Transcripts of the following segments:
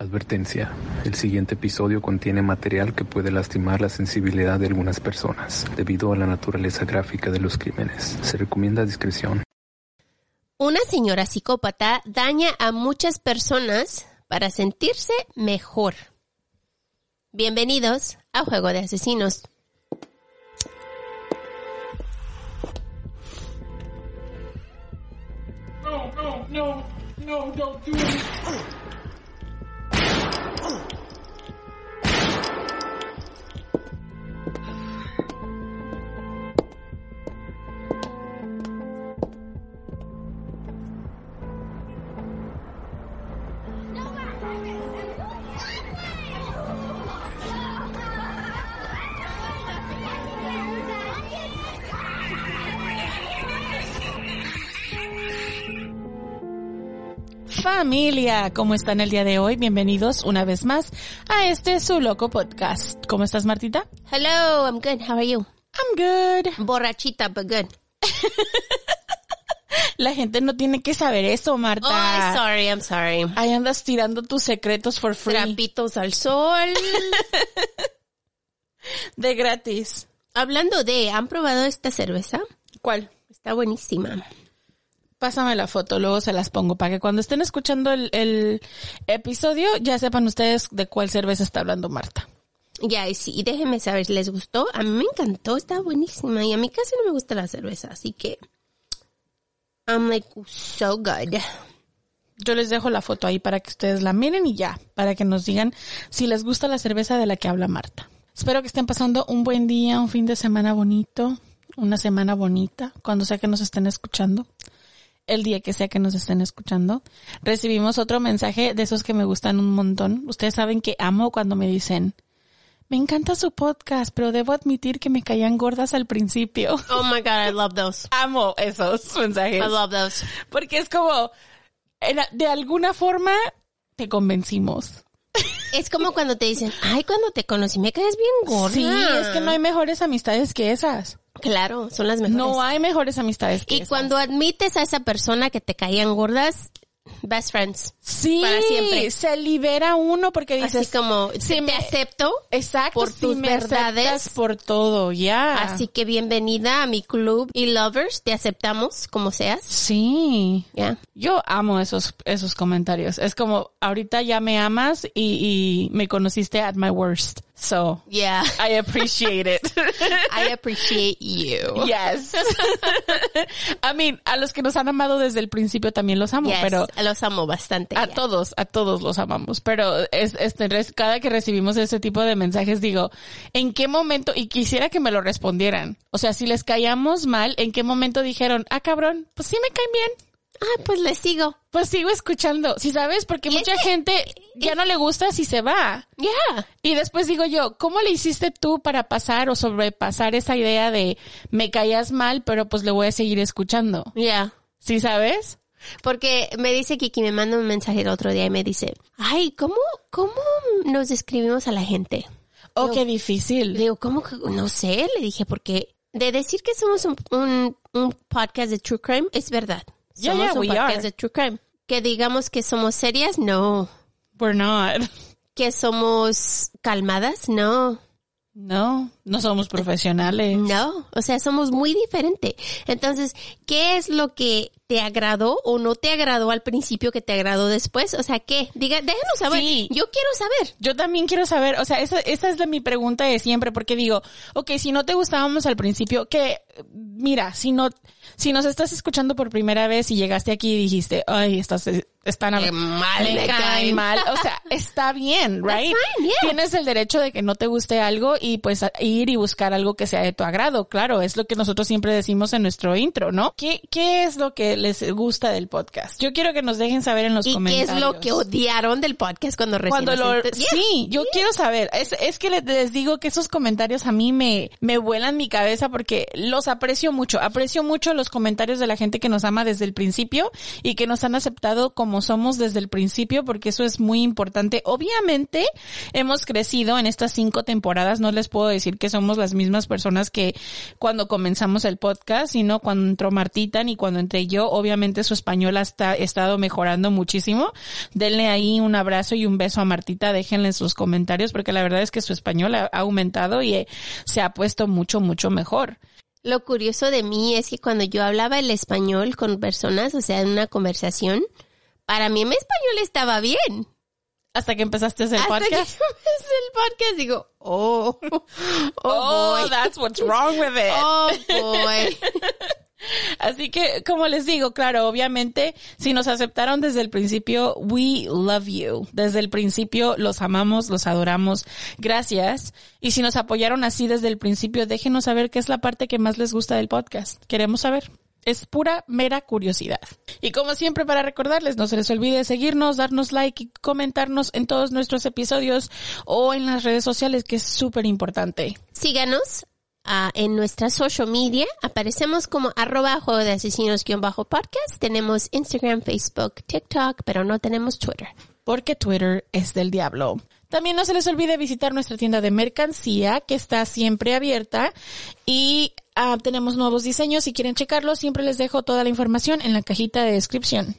Advertencia. El siguiente episodio contiene material que puede lastimar la sensibilidad de algunas personas debido a la naturaleza gráfica de los crímenes. Se recomienda discreción. Una señora psicópata daña a muchas personas para sentirse mejor. Bienvenidos a Juego de Asesinos. No, no, no, no, don't do it. Familia, ¿cómo están el día de hoy? Bienvenidos una vez más a este su loco podcast. ¿Cómo estás, Martita? Hello, I'm good. How are you? I'm good. Borrachita, but good. La gente no tiene que saber eso, Marta. Oh, I'm sorry, I'm sorry. Ahí andas tirando tus secretos for free. Trapitos al sol. De gratis. Hablando de, ¿han probado esta cerveza? ¿Cuál? Está buenísima. Pásame la foto, luego se las pongo para que cuando estén escuchando el, el episodio ya sepan ustedes de cuál cerveza está hablando Marta. Ya, y sí, déjenme saber si les gustó. A mí me encantó, está buenísima. Y a mí casi no me gusta la cerveza, así que... I'm like, so good. Yo les dejo la foto ahí para que ustedes la miren y ya, para que nos digan si les gusta la cerveza de la que habla Marta. Espero que estén pasando un buen día, un fin de semana bonito, una semana bonita, cuando sea que nos estén escuchando, el día que sea que nos estén escuchando. Recibimos otro mensaje de esos que me gustan un montón. Ustedes saben que amo cuando me dicen, me encanta su podcast, pero debo admitir que me caían gordas al principio. Oh my god, I love those. amo esos mensajes. I love those. Porque es como, de alguna forma, te convencimos. Es como cuando te dicen, ay, cuando te conocí me caes bien gorda. Sí, es que no hay mejores amistades que esas. Claro, son las mejores. No hay mejores amistades que y esas. cuando admites a esa persona que te caían gordas, best friends. Sí, para siempre. se libera uno porque dices, Así como, si te me- acepto. exacto, por si tus me verdades. por todo, ya. Así que bienvenida a mi club y lovers, te aceptamos como seas. Sí. Ya. Yo amo esos, esos comentarios. Es como, ahorita ya me amas y, y me conociste at my worst. So, Yeah. I appreciate it. I appreciate you. Yes. I mean, a los que nos han amado desde el principio también los amo, Yes, pero los amo bastante. a todos, a todos los amamos. Pero es, este, cada que recibimos ese tipo de mensajes digo, ¿en qué momento? Y quisiera que me lo respondieran. O sea, si les caíamos mal, ¿en qué momento dijeron, ah, cabrón, pues sí me caen bien? Ah, pues les sigo. Pues sigo escuchando. Si sabes, porque mucha es que- gente ya no le gusta si se va. Yeah. Y después digo yo, ¿cómo le hiciste tú para pasar o sobrepasar esa idea de me caías mal, pero pues le voy a seguir escuchando? Yeah. ¿Sí sabes? Porque me dice Kiki, me manda un mensaje el otro día y me dice, ay, ¿cómo, cómo nos describimos a la gente? Oh, qué Le difícil. digo, ¿cómo? que- No sé, le dije, porque de decir que somos un, un, un podcast de True Crime, es verdad. Yeah, somos yeah, un we podcast are. de True Crime. Que digamos que somos serias, no. We're not. Que somos calmadas, no. No, no somos profesionales. No, o sea, somos muy diferentes. Entonces, ¿qué es lo que te agradó o no te agradó al principio que te agradó después? O sea, ¿qué? Diga, déjanos saber. Sí. Yo quiero saber. Yo también quiero saber, o sea, esa, esa es la, mi pregunta de siempre, porque digo, ok, si no te gustábamos al principio, que, mira, si no, si nos estás escuchando por primera vez y llegaste aquí y dijiste, ay, estás, están Qué mal me caen mal, o sea, está bien, right? fine, yeah. Tienes el derecho de que no te guste algo y pues ir y buscar algo que sea de tu agrado, claro, es lo que nosotros siempre decimos en nuestro intro, ¿no? ¿Qué, qué es lo que les gusta del podcast. Yo quiero que nos dejen saber en los ¿Y qué comentarios. es lo que odiaron del podcast cuando recién Cuando lo, Yeah. sí, yo quiero saber. Es, es que les, les digo que esos comentarios a mí me, me vuelan mi cabeza porque los aprecio mucho. Aprecio mucho los comentarios de la gente que nos ama desde el principio y que nos han aceptado como somos desde el principio porque eso es muy importante. Obviamente hemos crecido en estas cinco temporadas. No les puedo decir que somos las mismas personas que cuando comenzamos el podcast, sino cuando entró Martita ni cuando entré yo. Obviamente su español ha esta- estado mejorando muchísimo. Denle ahí un abrazo y un beso a Martita. Déjenle en sus comentarios porque la verdad es que su español ha, ha aumentado y eh, se ha puesto mucho, mucho mejor. Lo curioso de mí es que cuando yo hablaba el español con personas, o sea, en una conversación, para mí mi español estaba bien. Hasta que empezaste el Hasta podcast. que empecé el podcast digo, oh, oh, Oh, boy. that's what's wrong with it. Oh, boy. Así que, como les digo, claro, obviamente, si nos aceptaron desde el principio, we love you. Desde el principio los amamos, los adoramos. Gracias. Y si nos apoyaron así desde el principio, déjenos saber qué es la parte que más les gusta del podcast. Queremos saber. Es pura, mera curiosidad. Y como siempre, para recordarles, no se les olvide seguirnos, darnos like y comentarnos en todos nuestros episodios o en las redes sociales, que es súper importante. Síganos ah, en nuestra social media. Aparecemos como arroba de asesinos guion bajo podcast. Tenemos Instagram, Facebook, TikTok, pero no tenemos Twitter. porque Twitter es del diablo. También no se les olvide visitar nuestra tienda de mercancía que está siempre abierta y ah, tenemos nuevos diseños. Si quieren checarlo, siempre les dejo toda la información en la cajita de descripción.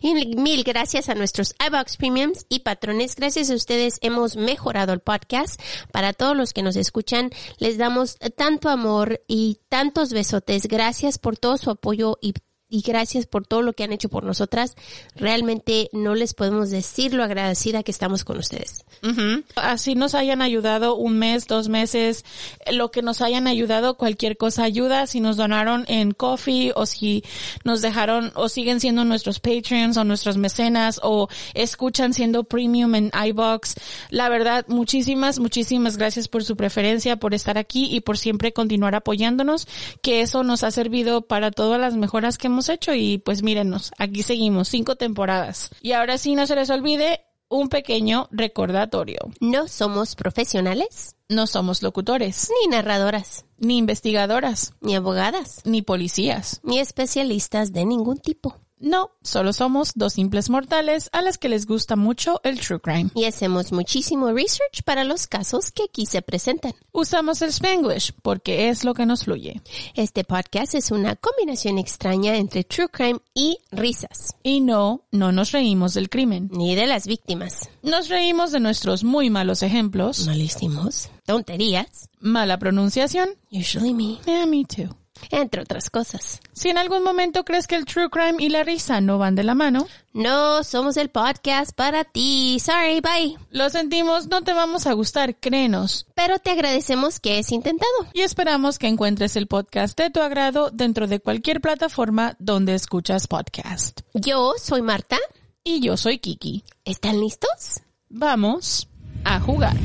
Y mil gracias a nuestros iBox Premiums y patrones. Gracias a ustedes hemos mejorado el podcast. Para todos los que nos escuchan, les damos tanto amor y tantos besotes. Gracias por todo su apoyo y, y gracias por todo lo que han hecho por nosotras. Realmente no les podemos decir lo agradecida que estamos con ustedes. Ujú. Así nos hayan ayudado un mes, dos meses, lo que nos hayan ayudado, cualquier cosa ayuda. Si nos donaron en coffee o si nos dejaron o siguen siendo nuestros patrons o nuestros mecenas o escuchan siendo premium en iBox. La verdad, muchísimas, muchísimas gracias por su preferencia, por estar aquí y por siempre continuar apoyándonos, que eso nos ha servido para todas las mejoras que hemos hecho y pues mírenos, aquí seguimos, cinco temporadas. Y ahora sí, no se les olvide, un pequeño recordatorio. No somos profesionales, No somos locutores, ni narradoras, ni investigadoras, ni abogadas, ni policías. ni especialistas de ningún tipo. No, solo somos dos simples mortales a las que les gusta mucho el true crime. Y hacemos muchísimo research para los casos que aquí se presentan. Usamos el Spanglish porque es lo que nos fluye. Este podcast es una combinación extraña entre true crime y risas, Y no, no nos reímos del crimen. ni de las víctimas. Nos reímos de nuestros muy malos ejemplos, Malísimos, tonterías, mala pronunciación, usually me, yeah, me too. Entre otras cosas. Si en algún momento crees que el true crime y la risa no van de la mano, No somos el podcast para ti. Sorry, bye. lo sentimos, no te vamos a gustar, créenos. Pero te agradecemos que es intentado. Y esperamos que encuentres el podcast de tu agrado dentro de cualquier plataforma donde escuchas podcast. Yo soy Marta. Y yo soy Kiki. ¿Están listos? Vamos a jugar.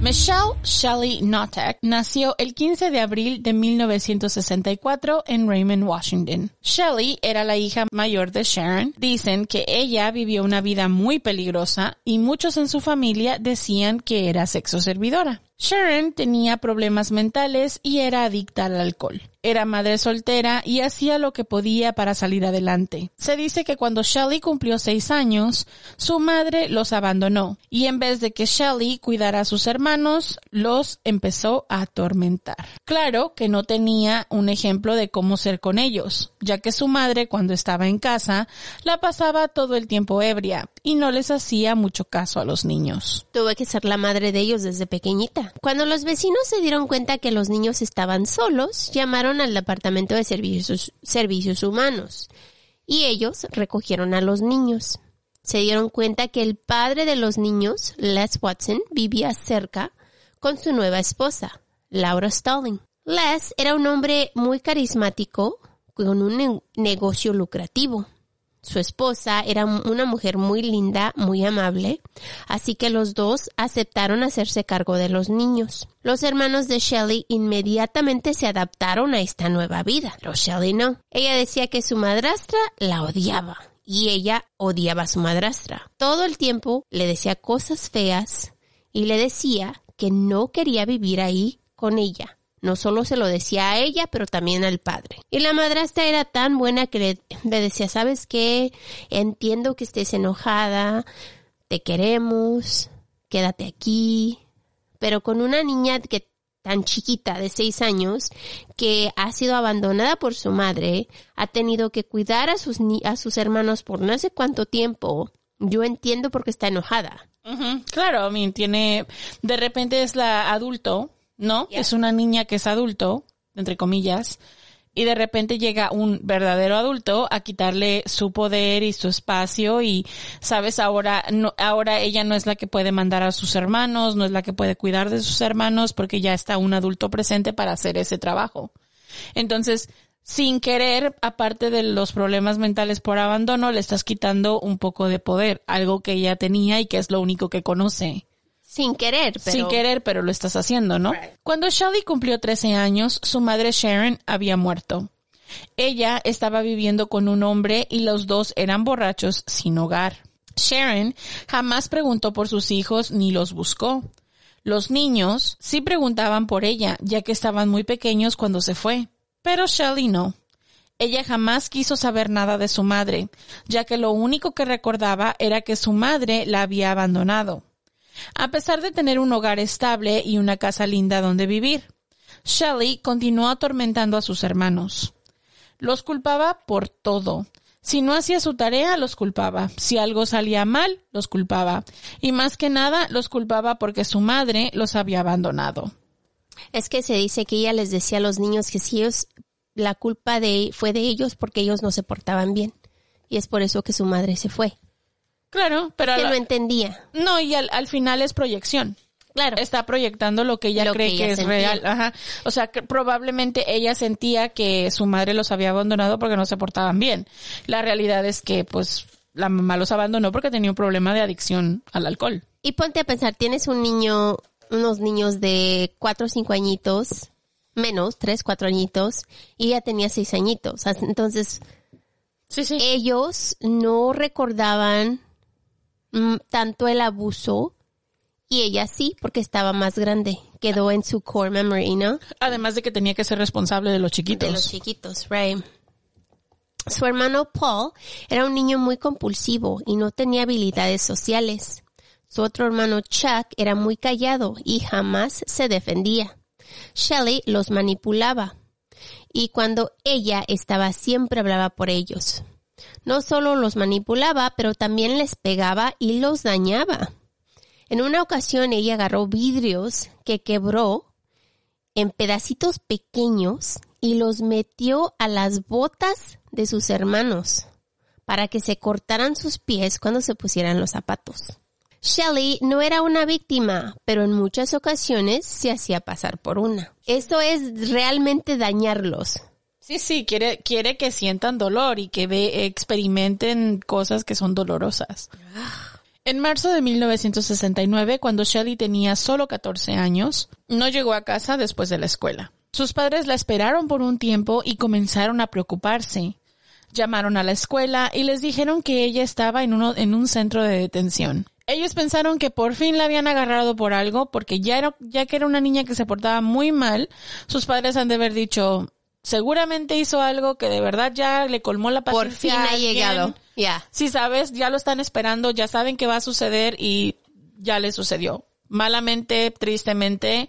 Michelle Shelley Notek nació el 15 de abril de 1964 en Raymond, Washington. Shelley era la hija mayor de Sharon. Dicen que ella vivió una vida muy peligrosa y muchos en su familia decían que era sexo servidora. Sharon tenía problemas mentales y era adicta al alcohol. Era madre soltera y hacía lo que podía para salir adelante. Se dice que cuando Shelley cumplió seis años, su madre los abandonó y en vez de que Shelley cuidara a sus hermanos, los empezó a atormentar. Claro que no tenía un ejemplo de cómo ser con ellos, ya que su madre cuando estaba en casa la pasaba todo el tiempo ebria y no les hacía mucho caso a los niños. Tuve que ser la madre de ellos desde pequeñita. Cuando los vecinos se dieron cuenta que los niños estaban solos, llamaron al Departamento de Servicios, Humanos y ellos recogieron a los niños. Se dieron cuenta que el padre de los niños, Les Watson, vivía cerca con su nueva esposa, Laura Stalling. Les era un hombre muy carismático con un ne- negocio lucrativo. Su esposa, era una mujer muy linda, muy amable, así que los dos aceptaron hacerse cargo de los niños. Los hermanos de Shelley inmediatamente se adaptaron a esta nueva vida, pero Shelley no. Ella decía que su madrastra la odiaba y ella odiaba a su madrastra. Todo el tiempo le decía cosas feas y le decía que no quería vivir ahí con ella. No solo se lo decía a ella, pero también al padre. Y la madrastra era tan buena que le, decía, ¿sabes qué? Entiendo que estés enojada, te queremos, quédate aquí. Pero con una niña que tan chiquita de seis años que ha sido abandonada por su madre, ha tenido que cuidar a sus, a sus hermanos por no sé cuánto tiempo. Yo entiendo por qué está enojada. Claro, a mí tiene, de repente es la adulto, ¿no? Es una niña que es adulto, entre comillas, y de repente llega un verdadero adulto a quitarle su poder y su espacio y sabes ahora no, ahora ella no es la que puede mandar a sus hermanos, no es la que puede cuidar de sus hermanos porque ya está un adulto presente para hacer ese trabajo. Entonces, sin querer, aparte de los problemas mentales por abandono, le estás quitando un poco de poder, algo que ella tenía y que es lo único que conoce. Sin querer, pero... Sin querer, pero lo estás haciendo, ¿no? Cuando Shelly cumplió 13 años, su madre Sharon había muerto. Ella estaba viviendo con un hombre y los dos eran borrachos sin hogar. Sharon jamás preguntó por sus hijos ni los buscó. Los niños sí preguntaban por ella, ya que estaban muy pequeños cuando se fue. Pero Shelley no. Ella jamás quiso saber nada de su madre, ya que lo único que recordaba era que su madre la había abandonado. A pesar de tener un hogar estable y una casa linda donde vivir, Shelley continuó atormentando a sus hermanos. Los culpaba por todo. Si no hacía su tarea, los culpaba. Si algo salía mal, los culpaba. Y más que nada, los culpaba porque su madre los había abandonado. Es que se dice que ella les decía a los niños que si la culpa de, fue de ellos porque ellos no se portaban bien. Y es por eso que su madre se fue. Claro, pero... que no entendía. No, y al, final es proyección. Claro. Está proyectando lo que ella cree que, es real. Ajá. O sea, que probablemente ella sentía que su madre los había abandonado porque no se portaban bien. La realidad es que, pues, la mamá los abandonó porque tenía un problema de adicción al alcohol. Y ponte a pensar, tienes un niño unos niños de cuatro o cinco añitos, menos, tres, cuatro añitos, y ella tenía seis añitos. Entonces, sí, sí. ellos no recordaban tanto el abuso y ella sí, porque estaba más grande. Quedó en su core memory, ¿no? Además de que tenía que ser responsable de los chiquitos. De los chiquitos, right. Su hermano Paul era un niño muy compulsivo y no tenía habilidades sociales. Su otro hermano Chuck era muy callado y jamás se defendía. Shelley los manipulaba y cuando ella estaba siempre hablaba por ellos. No solo los manipulaba, pero también les pegaba y los dañaba. En una ocasión ella agarró vidrios que quebró en pedacitos pequeños y los metió a las botas de sus hermanos para que se cortaran sus pies cuando se pusieran los zapatos. Shelley no era una víctima, pero en muchas ocasiones se hacía pasar por una. Esto es realmente dañarlos. Sí, sí, quiere, quiere que sientan dolor y que ve, experimenten cosas que son dolorosas. En marzo de 1969, cuando Shelley tenía solo 14 años, no llegó a casa después de la escuela. Sus padres la esperaron por un tiempo y comenzaron a preocuparse. Llamaron a la escuela y les dijeron que ella estaba en, uno, en un centro de detención. Ellos pensaron que por fin la habían agarrado por algo, porque ya, era, ya que era una niña que se portaba muy mal, sus padres han de haber dicho, seguramente hizo algo que de verdad ya le colmó la paciencia. Por fin ha llegado. Ya. Sí, sabes, ya lo están esperando, ya saben que va a suceder y ya le sucedió. Malamente, tristemente,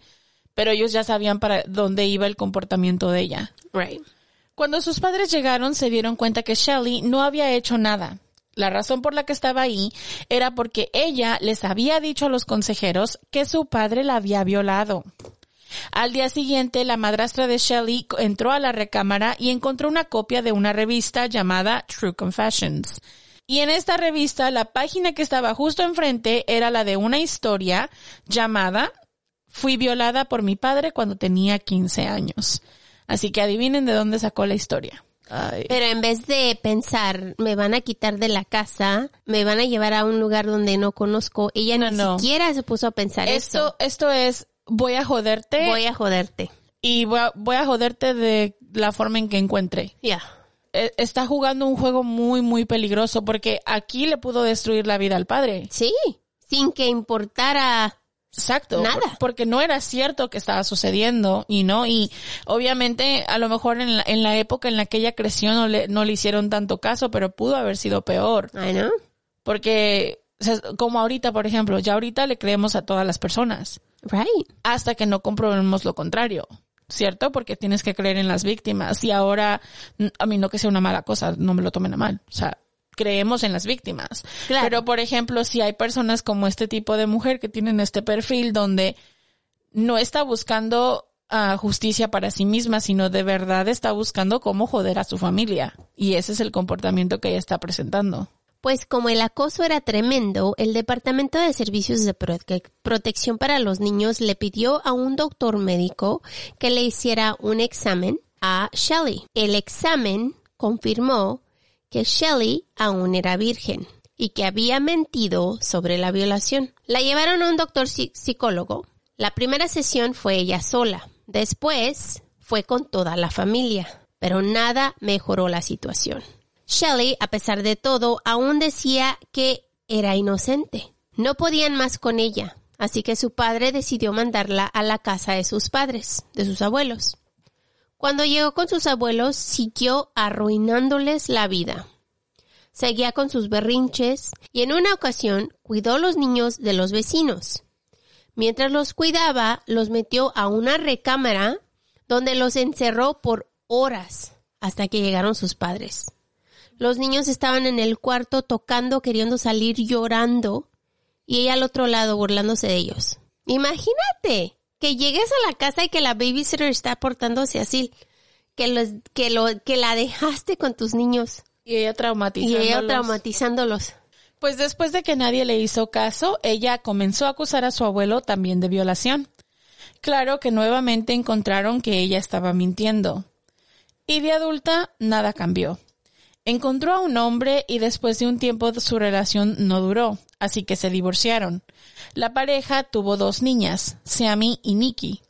pero ellos ya sabían para dónde iba el comportamiento de ella. Right. Cuando sus padres llegaron, se dieron cuenta que Shelly no había hecho nada. La razón por la que estaba ahí era porque ella les había dicho a los consejeros que su padre la había violado. Al día siguiente, la madrastra de Shelley entró a la recámara y encontró una copia de una revista llamada True Confessions. Y en esta revista, la página que estaba justo enfrente era la de una historia llamada Fui violada por mi padre cuando tenía 15 años. Así que adivinen de dónde sacó la historia. Ay. Pero en vez de pensar, me van a quitar de la casa, me van a llevar a un lugar donde no conozco, ella No, ni no. siquiera se puso a pensar Esto, eso. esto es, voy a joderte Voy a joderte. y voy a, voy a joderte de la forma en que encuentre. Ya. Eh, Está jugando un juego muy, muy peligroso porque aquí le pudo destruir la vida al padre. Sí, sin que importara Exacto. Nada. por- Porque no era cierto que estaba sucediendo y no, y obviamente a lo mejor en la, en la época en la que ella creció no le, no le hicieron tanto caso, pero pudo haber sido peor. Ay, ¿no? Porque, o sea, como ahorita, por ejemplo, ya ahorita le creemos a todas las personas Right. hasta que no comprobemos lo contrario. ¿Cierto? Porque tienes que creer en las víctimas. Y ahora, a mí no que sea una mala cosa, no me lo tomen a mal. O sea, creemos en las víctimas. Claro. Pero, por ejemplo, si hay personas como este tipo de mujer que tienen este perfil donde no está buscando ah, justicia para sí misma, sino de verdad está buscando cómo joder a su familia. Y ese es el comportamiento que ella está presentando. Pues como el acoso era tremendo, el Departamento de Servicios de Prote- Protección para los Niños le pidió a un doctor médico que le hiciera un examen a Shelley. El examen confirmó que Shelley aún era virgen y que había mentido sobre la violación. La llevaron a un doctor psi- psicólogo. La primera sesión fue ella sola. Después fue con toda la familia, pero nada mejoró la situación. Shelley, a pesar de todo, aún decía que era inocente. No podían más con ella, así que su padre decidió mandarla a la casa de sus padres, de sus abuelos. Cuando llegó con sus abuelos, siguió arruinándoles la vida. Seguía con sus berrinches y en una ocasión cuidó los niños de los vecinos. Mientras los cuidaba, los metió a una recámara donde los encerró por horas hasta que llegaron sus padres. Los niños estaban en el cuarto tocando, queriendo salir llorando y ella al otro lado burlándose de ellos. Imagínate que llegues a la casa y que la babysitter está portándose así, que los, que lo, que la dejaste con tus niños Y ella y traumatizándolos. ella traumatizándolos. Pues después de que nadie le hizo caso, ella comenzó a acusar a su abuelo también de violación. Claro que nuevamente encontraron que ella estaba mintiendo. Y de adulta, nada cambió. Encontró a un hombre y después de un tiempo su relación no duró, así que se divorciaron. La pareja tuvo dos niñas, Sammy y Nikki.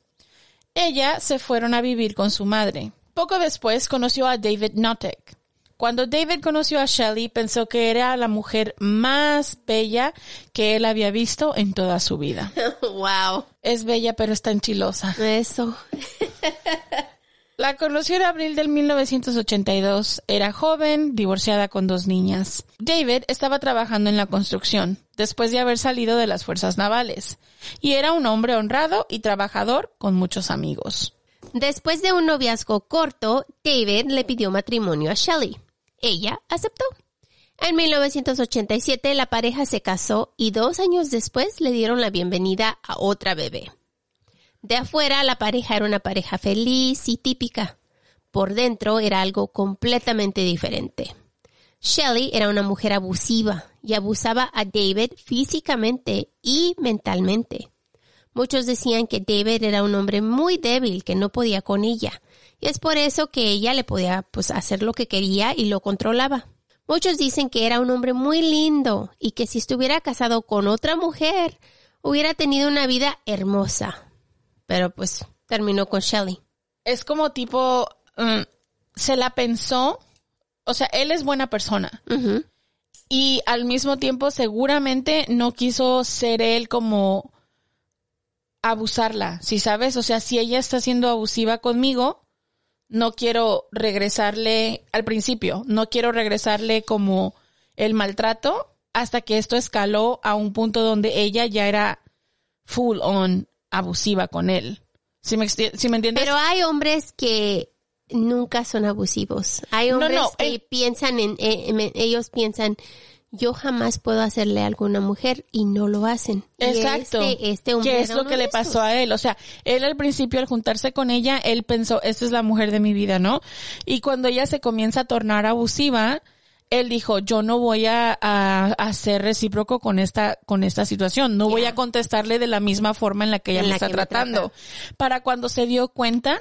Ella se fueron a vivir con su madre. Poco después conoció a David Notek. Cuando David conoció a Shelley, pensó que era la mujer más bella que él había visto en toda su vida. wow. Es bella, pero está enchilosa. Eso. La conoció en abril del 1982. Era joven, divorciada con dos niñas. David estaba trabajando en la construcción, después de haber salido de las fuerzas navales, y era un hombre honrado y trabajador con muchos amigos. Después de un noviazgo corto, David le pidió matrimonio a Shelley. Ella aceptó. En 1987 la pareja se casó y dos años después le dieron la bienvenida a otra bebé. De afuera la pareja era una pareja feliz y típica. Por dentro era algo completamente diferente. Shelley era una mujer abusiva y abusaba a David físicamente y mentalmente. Muchos decían que David era un hombre muy débil que no podía con ella, y es por eso que ella le podía pues hacer lo que quería y lo controlaba. Muchos dicen que era un hombre muy lindo y que si estuviera casado con otra mujer hubiera tenido una vida hermosa. Pero pues terminó con Shelley. Es como tipo, mm, se la pensó, o sea, él es buena persona. Y al mismo tiempo seguramente no quiso ser él como abusarla, si sabes? O sea, si ella está siendo abusiva conmigo, no quiero regresarle al principio, no quiero regresarle como el maltrato hasta que esto escaló a un punto donde ella ya era full on abusiva con él. ¿Sí me, sí me entiendes? Pero hay hombres que nunca son abusivos. Hay hombres no, que el- piensan en, en- en- ellos piensan, yo jamás puedo hacerle a alguna mujer y no lo hacen. Y Exacto. Este, este hombre ¿Qué es lo que le pasó a él? O sea, él al principio al juntarse con ella, él pensó, esta es la mujer de mi vida, ¿no? Y cuando ella se comienza a tornar abusiva, él dijo, yo no voy a, a, a ser recíproco con esta, con esta situación. No voy a contestarle de la misma forma en la que ella En me está me tratando. trata. Para cuando se dio cuenta,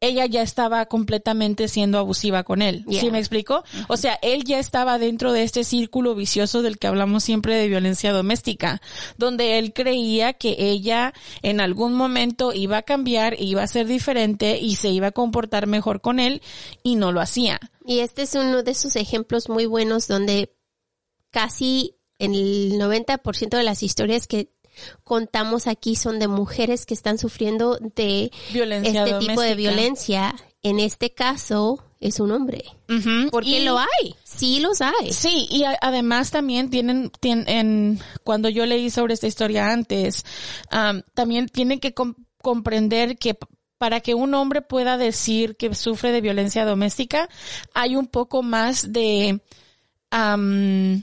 ella ya estaba completamente siendo abusiva con él. ¿Sí me explico? O sea, él ya estaba dentro de este círculo vicioso del que hablamos siempre de violencia doméstica, donde él creía que ella en algún momento iba a cambiar, iba a ser diferente y se iba a comportar mejor con él y no lo hacía. Y este es uno de esos ejemplos muy buenos donde casi el 90% de las historias que contamos aquí son de mujeres que están sufriendo de Violencia este tipo de violencia. En este caso es un hombre. Porque Y- lo hay. Sí los hay. Sí, y a- además también tienen, tienen, cuando yo leí sobre esta historia antes, am, también tienen que com- comprender que para que un hombre pueda decir que sufre de violencia doméstica, hay un poco más de am,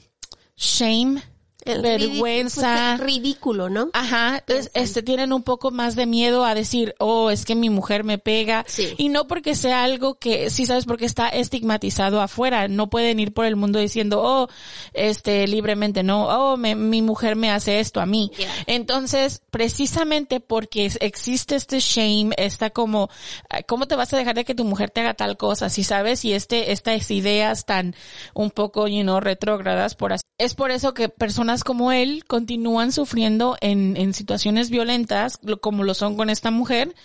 shame, vergüenza. ridículo, pues, ridículo, ¿no? Ajá, es- este tienen un poco más de miedo a decir, oh, es que mi mujer me pega. Sí. Y no porque sea algo que, sí sabes, porque está estigmatizado afuera. No pueden ir por el mundo diciendo, oh, este, libremente, no, oh, me- mi mujer me hace esto a mí. Yeah. Entonces, precisamente porque existe este shame, esta como, ah, ¿cómo te vas a dejar de que tu mujer te haga tal cosa? Si sabes, y este, estas ideas tan un poco, you know, retrógradas por así. Es por eso que personas como él continúan sufriendo en, en situaciones violentas, como lo son con esta mujer.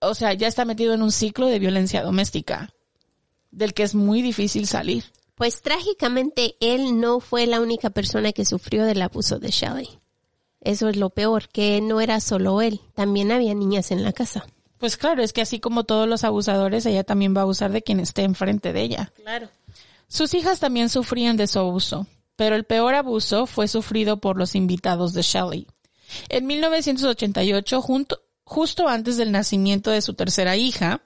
O sea, ya está metido en un ciclo de violencia doméstica, del que es muy difícil salir. Pues trágicamente él no fue la única persona que sufrió del abuso de Shelley. Eso es lo peor, que no era solo él, también había niñas en la casa. Pues claro, es que así como todos los abusadores, ella también va a abusar de quien esté enfrente de ella. Claro. Sus hijas también sufrían de su abuso, pero el peor abuso fue sufrido por los invitados de Shelley. En 1988, junto- justo antes del nacimiento de su tercera hija,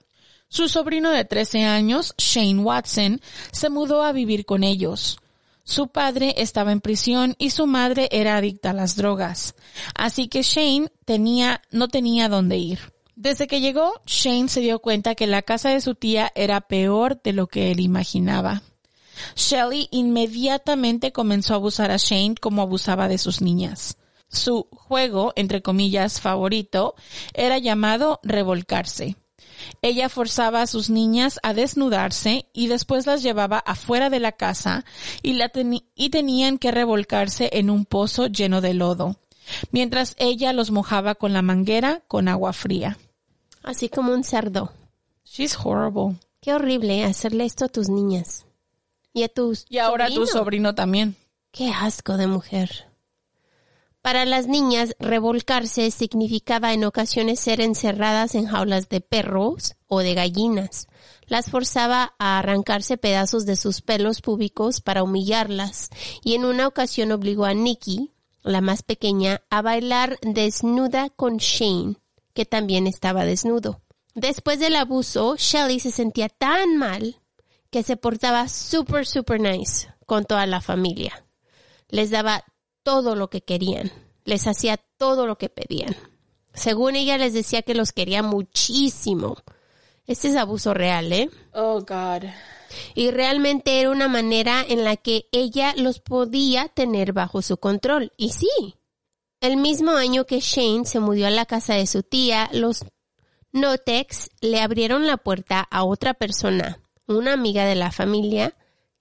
su sobrino de 13 años, Shane Watson, se mudó a vivir con ellos. Su padre estaba en prisión y su madre era adicta a las drogas. Así que Shane tenía, no tenía dónde ir. Desde que llegó, Shane se dio cuenta que la casa de su tía era peor de lo que él imaginaba. Shelley inmediatamente comenzó a abusar a Shane como abusaba de sus niñas. Su juego, entre comillas, favorito, era llamado revolcarse. Ella forzaba a sus niñas a desnudarse y después las llevaba afuera de la casa y, la y tenían que revolcarse en un pozo lleno de lodo, mientras ella los mojaba con la manguera con agua fría. Así como un cerdo. She's horrible. Qué horrible hacerle esto a tus niñas. Y a tus Y ahora tu sobrino también. Qué asco de mujer. Para las niñas, revolcarse significaba en ocasiones ser encerradas en jaulas de perros o de gallinas. Las forzaba a arrancarse pedazos de sus pelos públicos para humillarlas y en una ocasión obligó a Nikki, la más pequeña, a bailar desnuda con Shane, que también estaba desnudo. Después del abuso, Shelly se sentía tan mal que se portaba super, super nice con toda la familia. Les daba todo lo que querían. Les hacía todo lo que pedían. Según ella les decía que los quería muchísimo. Este es abuso real, ¿eh? Oh, God. Y realmente era una manera en la que ella los podía tener bajo su control. Y sí, el mismo año que Shane se mudó a la casa de su tía, los Notex le abrieron la puerta a otra persona, una amiga de la familia,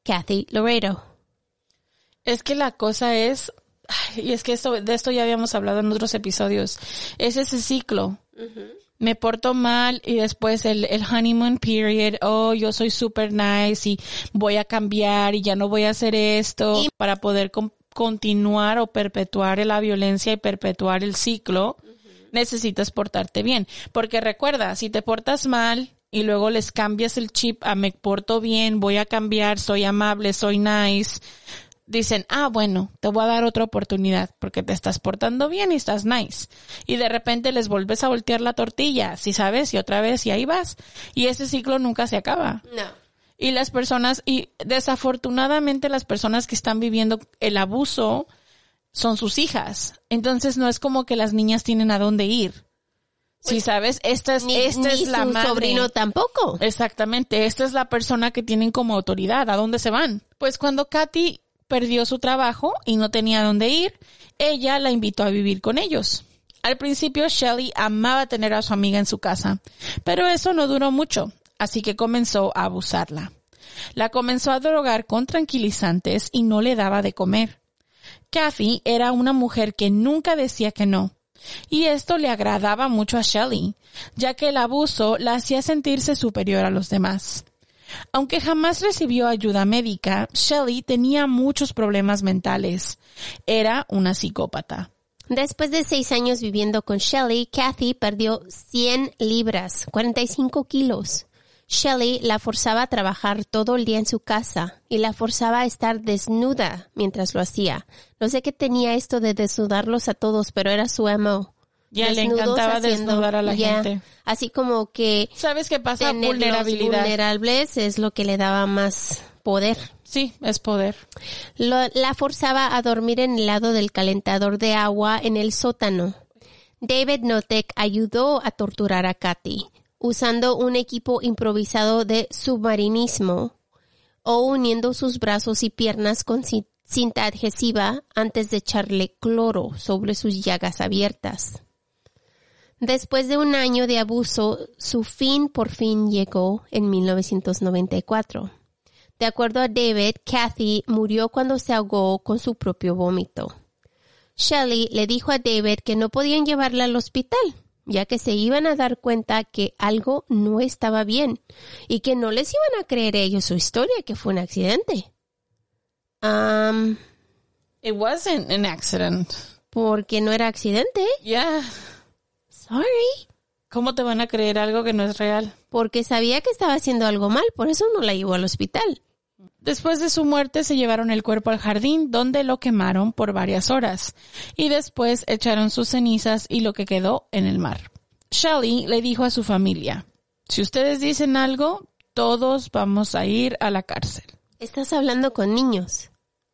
Kathy Loreto. Es que la cosa es, y es que esto, de esto ya habíamos hablado en otros episodios, es ese ciclo. Me porto mal y después el, el honeymoon period, oh, yo soy super nice y voy a cambiar y ya no voy a hacer esto Y- para poder con- continuar o perpetuar la violencia y perpetuar el ciclo. Necesitas portarte bien. Porque recuerda, si te portas mal y luego les cambias el chip a me porto bien, voy a cambiar, soy amable, soy nice, dicen, ah, bueno, te voy a dar otra oportunidad porque te estás portando bien y estás nice. Y de repente les vuelves a voltear la tortilla, si sabes, y otra vez, y ahí vas. Y ese ciclo nunca se acaba. No. Y las personas, y desafortunadamente las personas que están viviendo el abuso son sus hijas. Entonces no es como que las niñas tienen a dónde ir. Si sabes, esta es, Ni, esta ni es la su madre. sobrino tampoco. Exactamente, esta es la persona que tienen como autoridad. ¿A dónde se van? Pues cuando Katy perdió su trabajo y no tenía dónde ir, ella la invitó a vivir con ellos. Al principio Shelly amaba tener a su amiga en su casa, pero eso no duró mucho, así que comenzó a abusarla. La comenzó a drogar con tranquilizantes y no le daba de comer. Kathy era una mujer que nunca decía que no, y esto le agradaba mucho a Shelly, ya que el abuso la hacía sentirse superior a los demás. Aunque jamás recibió ayuda médica, Shelly tenía muchos problemas mentales. Era una psicópata. Después de seis años viviendo con Shelly, Kathy perdió 100 libras, 45 kilos. Shelly la forzaba a trabajar todo el día en su casa y la forzaba a estar desnuda mientras lo hacía. No sé qué tenía esto de desnudarlos a todos, pero era su emo. Ya le encantaba haciendo- desnudar a la gente. Así como que ¿Sabes qué pasa? Vulnerabilidad. vulnerables es lo que le daba más poder. Sí, es poder. Lo- la forzaba a dormir en el lado del calentador de agua en el sótano. David Notek ayudó a torturar a Kathy usando un equipo improvisado de submarinismo o uniendo sus brazos y piernas con ci- cinta adhesiva antes de echarle cloro sobre sus llagas abiertas. Después de un año de abuso, su fin por fin llegó en 1994. De acuerdo a David, Kathy murió cuando se ahogó con su propio vómito. Shelley le dijo a David que no podían llevarla al hospital, ya que se iban a dar cuenta que algo no estaba bien y que no les iban a creer ellos su historia, que fue un accidente. Am, It wasn't an accident. porque no era accidente. Yeah. Sorry. ¿Cómo te van a creer algo que no es real? Porque sabía que estaba haciendo algo mal, por eso no la llevó al hospital. Después de su muerte se llevaron el cuerpo al jardín donde lo quemaron por varias horas y después echaron sus cenizas y lo que quedó en el mar. Shelley le dijo a su familia, si ustedes dicen algo, todos vamos a ir a la cárcel. Estás hablando con niños.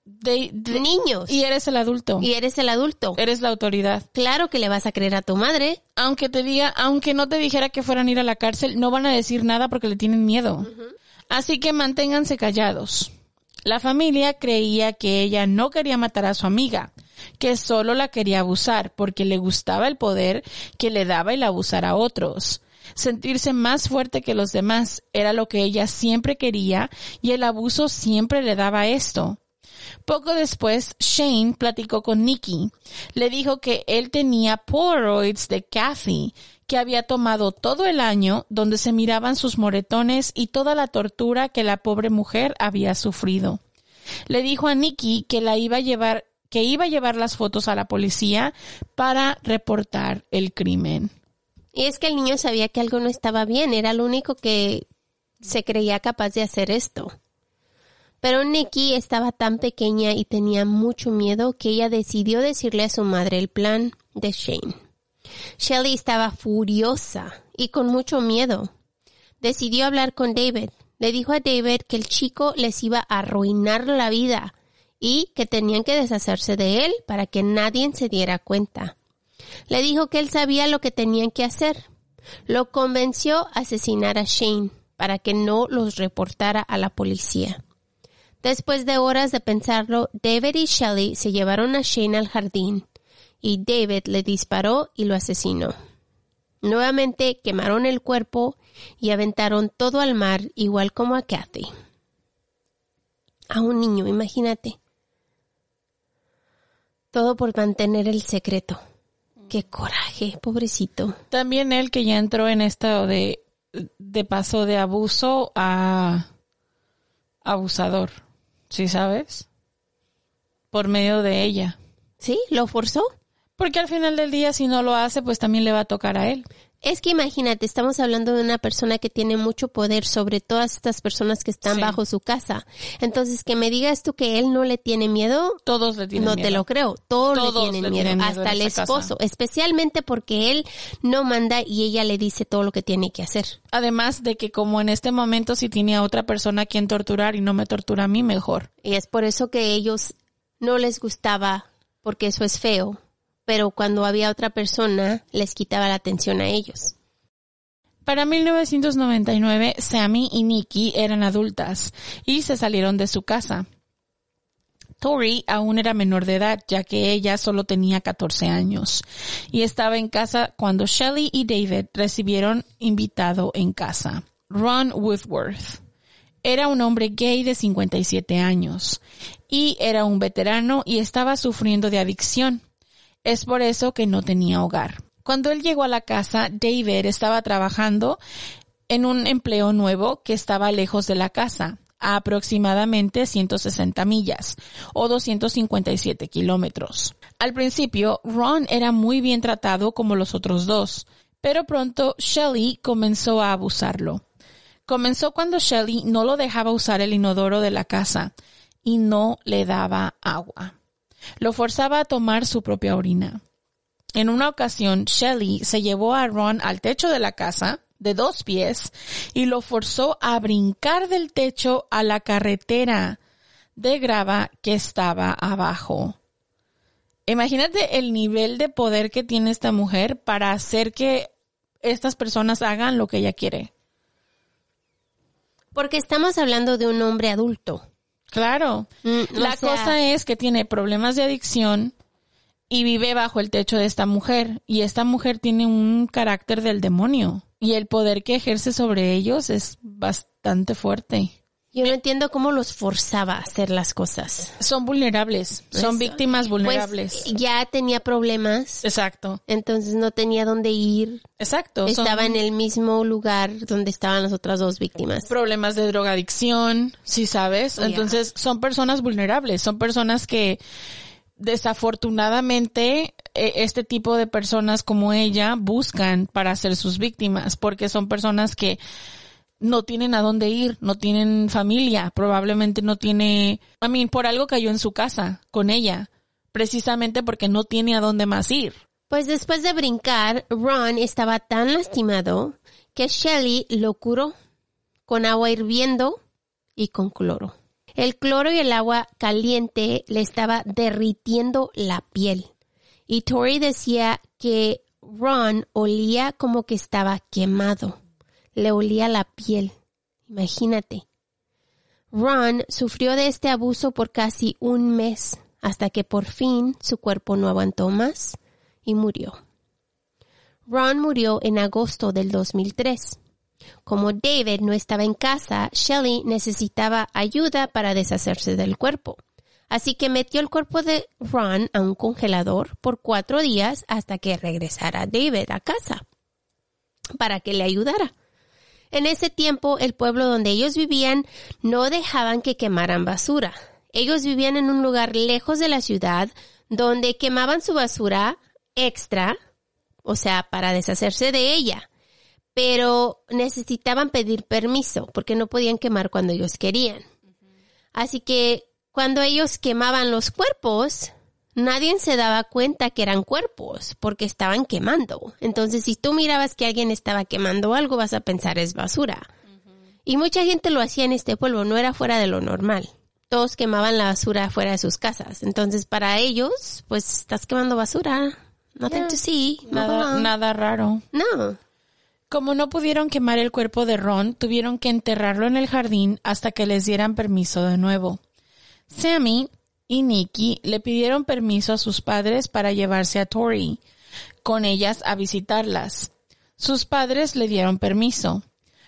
De- de- Niños. y eres el adulto. Y eres el adulto. Eres la autoridad. Claro que le vas a creer a tu madre. Aunque te diga, aunque no te dijera que fueran a ir a la cárcel, no van a decir nada porque le tienen miedo. Así que manténganse callados. La familia creía que ella no quería matar a su amiga, que solo la quería abusar porque le gustaba el poder que le daba el abusar a otros. Sentirse más fuerte que los demás era lo que ella siempre quería y el abuso siempre le daba esto. Poco después, Shane platicó con Nikki. Le dijo que él tenía Polaroids de Kathy, que había tomado todo el año, donde se miraban sus moretones y toda la tortura que la pobre mujer había sufrido. Le dijo a Nikki que la iba a llevar, que iba a llevar las fotos a la policía para reportar el crimen. Y es que el niño sabía que algo no estaba bien, era el único que se creía capaz de hacer esto. Pero Nikki estaba tan pequeña y tenía mucho miedo que ella decidió decirle a su madre el plan de Shane. Shelly estaba furiosa y con mucho miedo. Decidió hablar con David. Le dijo a David que el chico les iba a arruinar la vida y que tenían que deshacerse de él para que nadie se diera cuenta. Le dijo que él sabía lo que tenían que hacer. Lo convenció a asesinar a Shane para que no los reportara a la policía. Después de horas de pensarlo, David y Shelley se llevaron a Shane al jardín y David le disparó y lo asesinó. Nuevamente quemaron el cuerpo y aventaron todo al mar igual como a Kathy. A un niño, imagínate. Todo por mantener el secreto. Qué coraje, pobrecito. También él que ya entró en esto de, de paso de abuso a abusador, ¿sí sabes? Por medio de ella. ¿Sí? ¿Lo forzó? Porque al final del día, si no lo hace, pues también le va a tocar a él. Es que imagínate, estamos hablando de una persona que tiene mucho poder sobre todas estas personas que están Sí. bajo su casa. Entonces, que me digas tú que él no le tiene miedo, Todos le tienen no miedo. te lo creo. Todos, Todos le tienen le miedo, tienen miedo hasta el esposo, casa. especialmente porque él no manda y ella le dice todo lo que tiene que hacer. Además de que como en este momento si tiene a otra persona a quien torturar y no me tortura a mí, mejor. Y es por eso que ellos no les gustaba, porque eso es feo. Pero cuando había otra persona, les quitaba la atención a ellos. Para 1999, Sammy y Nikki eran adultas y se salieron de su casa. Tori aún era menor de edad, ya que ella solo tenía 14 años y estaba en casa cuando Shelley y David recibieron invitado en casa. Ron Woodworth era un hombre gay de 57 años y era un veterano y estaba sufriendo de adicción. Es por eso que no tenía hogar. Cuando él llegó a la casa, David estaba trabajando en un empleo nuevo que estaba lejos de la casa a aproximadamente 160 millas o 257 kilómetros. Al principio, Ron era muy bien tratado como los otros dos, pero pronto Shelley comenzó a abusarlo. Comenzó cuando Shelley no lo dejaba usar el inodoro de la casa y no le daba agua. Lo forzaba a tomar su propia orina. En una ocasión, Shelley se llevó a Ron al techo de la casa de dos pies y lo forzó a brincar del techo a la carretera de grava que estaba abajo. Imagínate el nivel de poder que tiene esta mujer para hacer que estas personas hagan lo que ella quiere. Porque estamos hablando de un hombre adulto. Claro. Mm, La sea- cosa es que tiene problemas de adicción y vive bajo el techo de esta mujer. Y esta mujer tiene un carácter del demonio. Y el poder que ejerce sobre ellos es bastante fuerte. Yo no entiendo cómo los forzaba a hacer las cosas. Son vulnerables. Son Eso. víctimas vulnerables. Pues ya tenía problemas, Exacto. entonces no tenía dónde ir. Exacto. Son Estaba en el mismo lugar donde estaban las otras dos víctimas. problemas de drogadicción, si sabes. Entonces, son personas vulnerables, son personas que desafortunadamente eh, este tipo de personas como ella buscan para ser sus víctimas, porque son personas que no tienen a dónde ir, no tienen familia, probablemente no tiene, a mí, por algo cayó en su casa con ella, precisamente porque no tiene a dónde más ir. Pues después de brincar, Ron estaba tan lastimado que Shelly lo curó con agua hirviendo y con cloro. El cloro y el agua caliente le estaba derritiendo la piel. Y Tori decía que Ron olía como que estaba quemado. Le olía la piel. Imagínate. Ron sufrió de este abuso por casi un mes, hasta que por fin su cuerpo no aguantó más y murió. Ron murió en agosto del 2003. Como David no estaba en casa, Shelley necesitaba ayuda para deshacerse del cuerpo. Así que metió el cuerpo de Ron a un congelador por cuatro días hasta que regresara David a casa para que le ayudara. En ese tiempo, el pueblo donde ellos vivían no dejaban que quemaran basura. Ellos vivían en un lugar lejos de la ciudad donde quemaban su basura extra, o sea, para deshacerse de ella. Pero necesitaban pedir permiso porque no podían quemar cuando ellos querían. Así que cuando ellos quemaban los cuerpos, nadie se daba cuenta que eran cuerpos porque estaban quemando. Entonces, si tú mirabas que alguien estaba quemando algo, vas a pensar es basura. Y mucha gente lo hacía en este pueblo, no era fuera de lo normal. Todos quemaban la basura fuera de sus casas. Entonces, para ellos, pues estás quemando basura. Nothing to see. Nada, nada raro. No. Como no pudieron quemar el cuerpo de Ron, tuvieron que enterrarlo en el jardín hasta que les dieran permiso de nuevo. Sammy y Nikki le pidieron permiso a sus padres para llevarse a Tori con ellas a visitarlas. Sus padres le dieron permiso.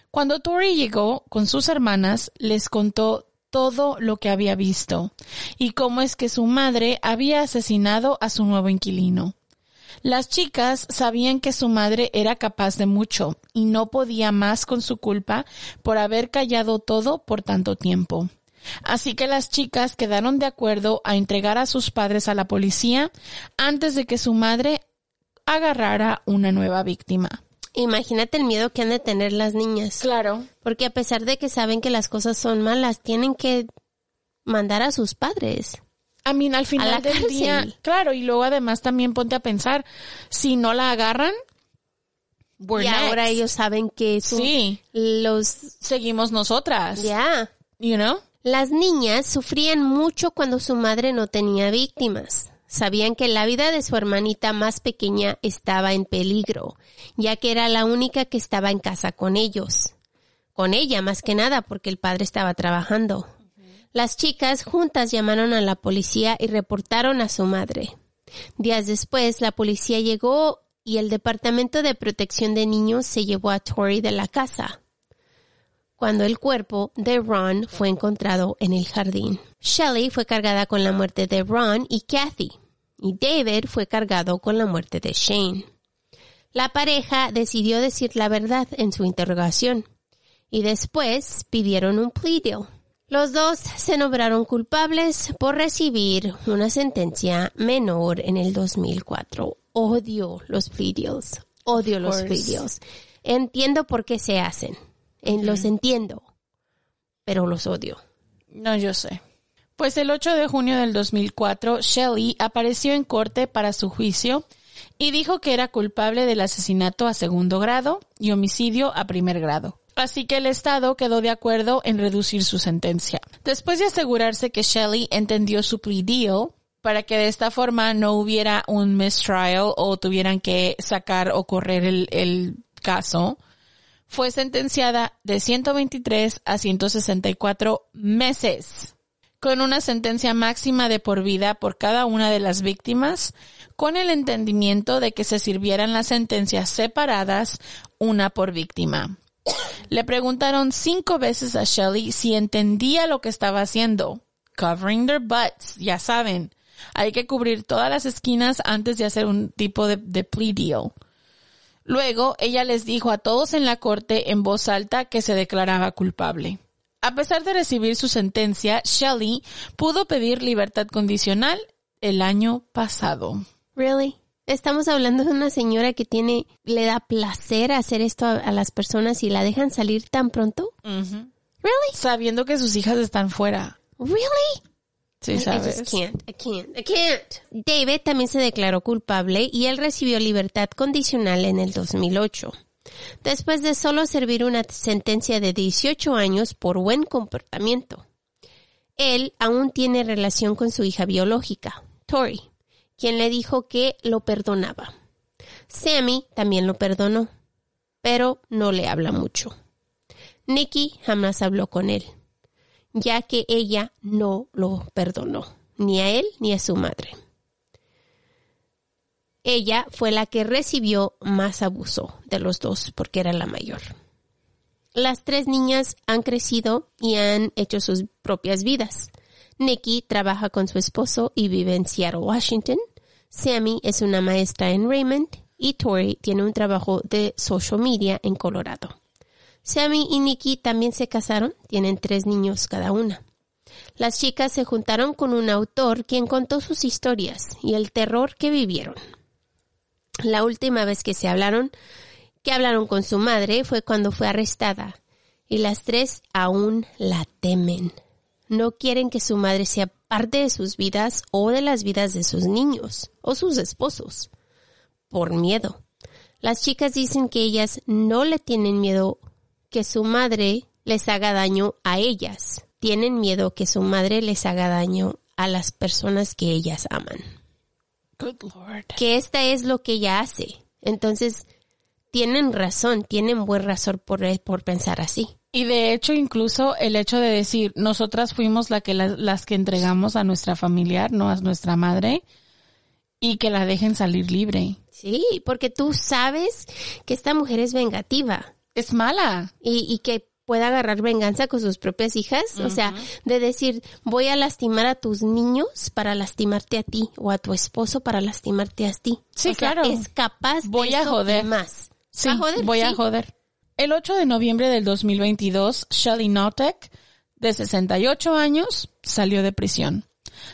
Cuando Tori llegó con sus hermanas, les contó todo lo que había visto y cómo es que su madre había asesinado a su nuevo inquilino. Las chicas sabían que su madre era capaz de mucho y no podía más con su culpa por haber callado todo por tanto tiempo. Así que las chicas quedaron de acuerdo a entregar a sus padres a la policía antes de que su madre agarrara una nueva víctima. Imagínate el miedo que han de tener las niñas. Claro. Porque a pesar de que saben que las cosas son malas, tienen que mandar a sus padres. A mí, al final la del cárcel. día, claro, y luego además también ponte a pensar, si no la agarran, we're y ahora ellos saben que tú- Sí. los seguimos nosotras. ya You know? Las niñas sufrían mucho cuando su madre no tenía víctimas. Sabían que la vida de su hermanita más pequeña estaba en peligro, ya que era la única que estaba en casa con ellos. Con ella más que nada porque el padre estaba trabajando. Las chicas juntas llamaron a la policía y reportaron a su madre. Días después, la policía llegó y el Departamento de Protección de Niños se llevó a Tori de la casa cuando el cuerpo de Ron fue encontrado en el jardín. Shelley fue cargada con la muerte de Ron y Kathy, y David fue cargado con la muerte de Shane. La pareja decidió decir la verdad en su interrogación y después pidieron un plea deal. Los dos se nombraron culpables por recibir una sentencia menor en el 2004. Odio los plea deals. Odio los plea deals. Entiendo por qué se hacen. En- Los entiendo. Pero los odio. No, yo sé. Pues el 8 de junio del 2004, Shelley apareció en corte para su juicio y dijo que era culpable del asesinato a segundo grado y homicidio a primer grado. Así que el Estado quedó de acuerdo en reducir su sentencia. Después de asegurarse que Shelley entendió su plea deal, para que de esta forma no hubiera un mistrial o tuvieran que sacar o correr el, el caso, fue sentenciada de 123 a 164 meses, con una sentencia máxima de por vida por cada una de las víctimas, con el entendimiento de que se sirvieran las sentencias separadas, una por víctima. Le preguntaron cinco veces a Shelley si entendía lo que estaba haciendo. Covering their butts, ya saben. Hay que cubrir todas las esquinas antes de hacer un tipo de, de plea deal. Luego, ella les dijo a todos en la corte en voz alta que se declaraba culpable. A pesar de recibir su sentencia, Shelley pudo pedir libertad condicional el año pasado. Really? Estamos hablando de una señora que tiene, le da placer hacer esto a, a las personas y la dejan salir tan pronto. Really? Sabiendo que sus hijas están fuera. Really? Sí, I- I sabes. just can't. I can't. I can't. David también se declaró culpable y él recibió libertad condicional en el 2008. Después de solo servir una sentencia de 18 años por buen comportamiento. Él aún tiene relación con su hija biológica, Tori, quien le dijo que lo perdonaba. Sammy también lo perdonó, pero no le habla mucho. Nikki jamás habló con él ya que ella no lo perdonó, ni a él ni a su madre. Ella fue la que recibió más abuso de los dos porque era la mayor. Las tres niñas han crecido y han hecho sus propias vidas. Nikki trabaja con su esposo y vive en Seattle, Washington. Sammy es una maestra en Raymond y Tori tiene un trabajo de social media en Colorado. Sammy y Nikki también se casaron, tienen tres niños cada una. Las chicas se juntaron con un autor quien contó sus historias y el terror que vivieron. La última vez que se hablaron, que hablaron con su madre, fue cuando fue arrestada y las tres aún la temen. No quieren que su madre sea parte de sus vidas o de las vidas de sus niños o sus esposos. Por miedo. Las chicas dicen que ellas no le tienen miedo que su madre les haga daño a ellas. Tienen miedo que su madre les haga daño a las personas que ellas aman. Good Lord. Que esta es lo que ella hace. Entonces, tienen razón, tienen buen razón por, por pensar así. Y de hecho, incluso el hecho de decir, nosotras fuimos la que la- las que entregamos a nuestra familiar, no a nuestra madre, y que la dejen salir libre. Sí, porque tú sabes que esta mujer es vengativa Es mala. y, y que puede agarrar venganza con sus propias hijas. O sea, de decir, voy a lastimar a tus niños para lastimarte a ti o a tu esposo para lastimarte a ti. Sí, O sea, claro. Es capaz de Voy a eso joder. más. Sí, ¿Va a joder? voy a joder. El 8 de noviembre del 2022, Shelly Notek, de 68 años, salió de prisión.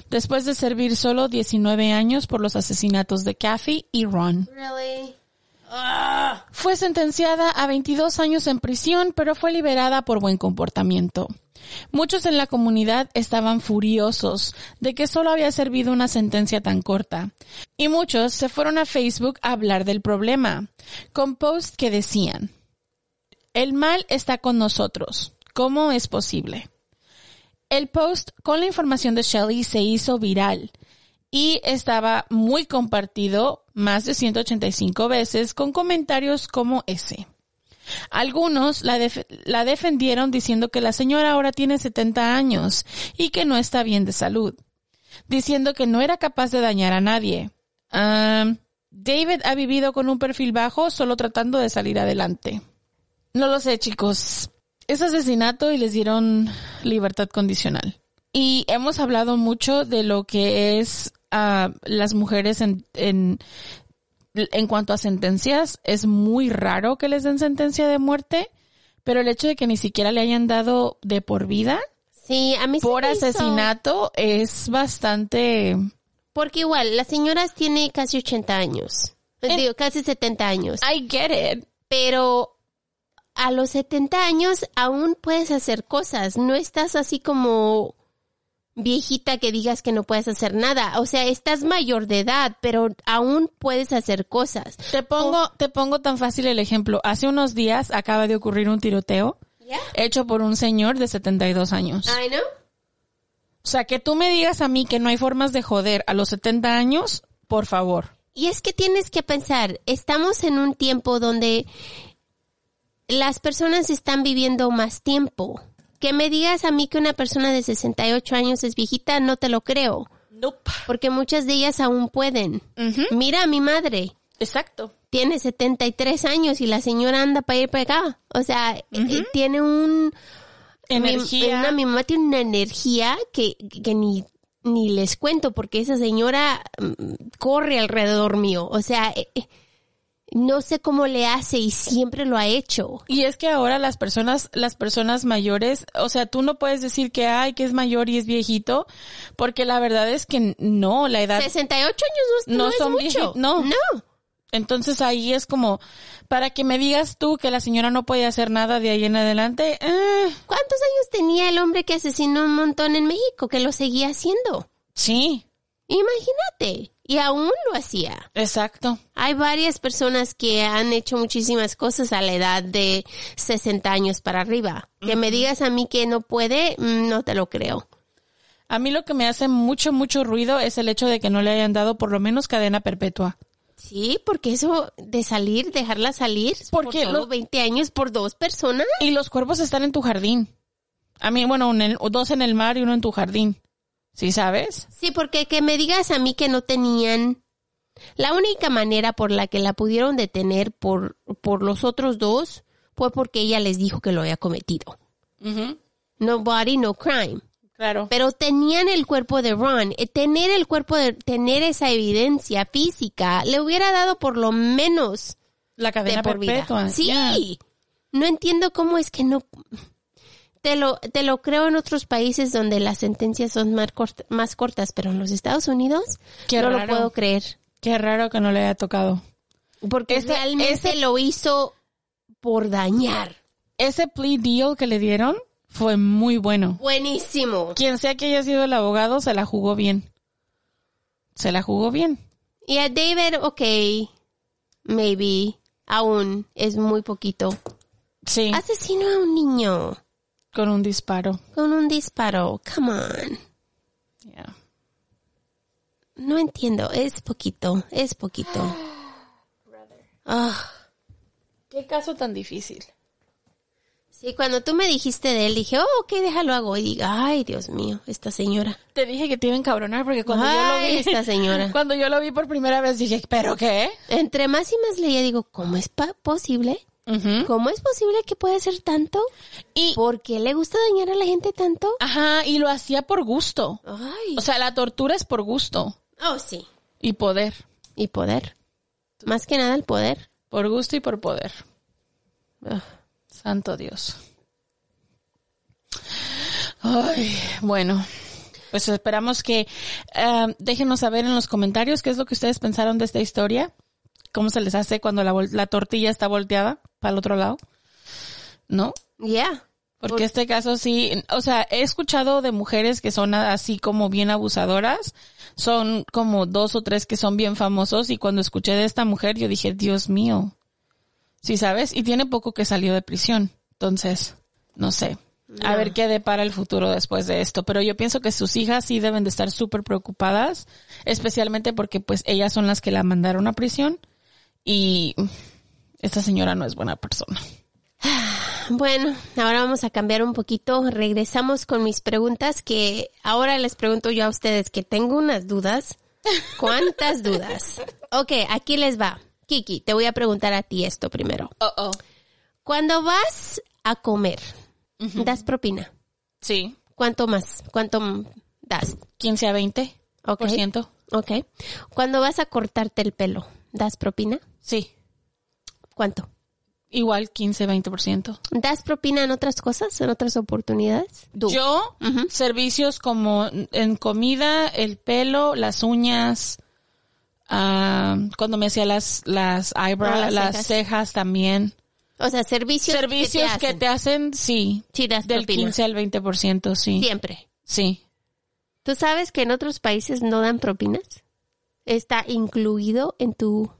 Después de servir solo 19 años por los asesinatos de Kathy y Ron. Really? Fue sentenciada a 22 años en prisión, pero fue liberada por buen comportamiento. Muchos en la comunidad estaban furiosos de que solo había servido una sentencia tan corta, y muchos se fueron a Facebook a hablar del problema, con posts que decían, el mal está con nosotros, ¿cómo es posible? El post con la información de Shelley se hizo viral y estaba muy compartido más de 185 veces con comentarios como ese. Algunos la, def- la defendieron diciendo que la señora ahora tiene 70 años y que no está bien de salud, diciendo que no era capaz de dañar a nadie. David ha vivido con un perfil bajo solo tratando de salir adelante. No lo sé, chicos. Es asesinato y les dieron libertad condicional. Y hemos hablado mucho de lo que es ah, las mujeres en, en, en cuanto a sentencias. Es muy raro que les den sentencia de muerte, pero el hecho de que ni siquiera le hayan dado de por vida Sí, a mí por hizo- asesinato es bastante... Porque igual, la señora tiene casi 80 años. Eh. Digo, casi 70 años. I get it. Pero a los 70 años aún puedes hacer cosas. No estás así como viejita que digas que no puedes hacer nada. O sea, estás mayor de edad, pero aún puedes hacer cosas. Te pongo, te pongo tan fácil el ejemplo. Hace unos días acaba de ocurrir un tiroteo hecho por un señor de 72 años. I know. O sea, que tú me digas a mí que no hay formas de joder a los 70 años, por favor. Y es que tienes que pensar, estamos en un tiempo donde las personas están viviendo más tiempo. Que me digas a mí que una persona de 68 años es viejita, no te lo creo, Nope. porque muchas de ellas aún pueden. Mira a mi madre, Exacto. tiene 73 años y la señora anda para ir para acá. O sea, eh, eh, tiene un... Energía. Mi, una, mi mamá tiene una energía que, que ni, ni les cuento porque esa señora mm, corre alrededor mío. O sea, eh, no sé cómo le hace y siempre lo ha hecho. Y es que ahora las personas, las personas mayores, o sea, tú no puedes decir que ay, que es mayor y es viejito, porque la verdad es que no, la edad 68 años no, No no es son mucho. vieji- no. No. Entonces ahí es como, para que me digas tú que la señora no puede hacer nada de ahí en adelante, eh, ¿Cuántos años tenía el hombre que asesinó un montón en México que lo seguía haciendo? sí, Imagínate. Y aún lo hacía. exacto. Hay varias personas que han hecho muchísimas cosas a la edad de 60 años para arriba. Que me digas a mí que no puede, mm, no te lo creo. A mí lo que me hace mucho, mucho ruido es el hecho de que no le hayan dado por lo menos cadena perpetua. Sí, porque eso de salir, dejarla salir, Porque por solo lo- 20 años por dos personas. Y los cuerpos están en tu jardín. A mí, bueno, dos en el mar y uno en tu jardín. ¿Sí sabes? Sí, porque que me digas a mí que no tenían... La única manera por la que la pudieron detener por, por los otros dos fue porque ella les dijo que lo había cometido. No body, no crime. Claro. Pero tenían el cuerpo de Ron. Eh, Tener el cuerpo de, tener esa evidencia física le hubiera dado por lo menos La de cadena por vida. perpetua. Sí. ya. No entiendo cómo es que no. Te lo, te lo creo en otros países donde las sentencias son más, más cortas, pero en los Estados Unidos Qué no lo puedo creer. Qué raro que no le haya tocado. Porque Ese- realmente ese- lo hizo por dañar. Ese plea deal que le dieron fue muy bueno. Buenísimo. Quien sea que haya sido el abogado, se la jugó bien. Se la jugó bien. Y a David, ok, maybe, aún es muy poquito. Sí, Asesinó a un niño con un disparo. con un disparo. Come on. Yeah. No entiendo. Es poquito. Es poquito. Ah. Qué caso tan difícil. Sí, cuando tú me dijiste de él, dije, oh, ok, déjalo hago. Y digo, ay, Dios mío, esta señora. Te dije que te iba a encabronar porque cuando Ay, yo lo vi, esta señora. cuando yo lo vi por primera vez dije, ¿pero qué? Entre más y más leía, digo, ¿cómo es pa- ¿Cómo es posible que pueda ser tanto? Y, ¿Por qué le gusta dañar a la gente tanto? ajá, y lo hacía por gusto. Ay. O sea, la tortura es por gusto oh, sí. y poder. Y poder. Más que nada el poder. Por gusto y por poder. Santo Dios. Ay, bueno. Pues esperamos que eh, déjenos saber en los comentarios qué es lo que ustedes pensaron de esta historia. ¿Cómo se les hace cuando la tortilla está volteada para el otro lado? ¿No? Ya. Porque este caso sí, o sea, he escuchado de mujeres que son así como bien abusadoras, son como dos o tres que son bien famosos y cuando escuché de esta mujer yo dije, Dios mío, sí sabes, y tiene poco que salió de prisión, entonces, no sé, a ver qué depara el futuro después de esto, pero yo pienso que sus hijas sí deben de estar súper preocupadas, especialmente porque pues ellas son las que la mandaron a prisión y esta señora no es buena persona. Bueno, ahora vamos a cambiar un poquito. Regresamos con mis preguntas que ahora les pregunto yo a ustedes que tengo unas dudas. ¿Cuántas dudas? Ok, aquí les va. Kiki, te voy a preguntar a ti esto primero. Oh, oh. Cuando vas a comer, ¿das propina? Sí. ¿Cuánto más? ¿Cuánto das? 15 a 20 Ok. por ciento. Ok. Cuando vas a cortarte el pelo, ¿das propina? Sí. ¿Cuánto? Igual 15, 20 por ciento. ¿Das propina en otras cosas, en otras oportunidades? Tú. Yo, servicios como en comida, el pelo, las uñas, ah, cuando me hacía las, las eyebrows, las las, cejas. cejas. también. O sea, servicios, Servicios que que te hacen, sí. Sí, das Del propina. 15 al 20 por ciento, sí. Siempre. Sí. ¿Tú sabes que en otros países no dan propinas? ¿Está incluido en tu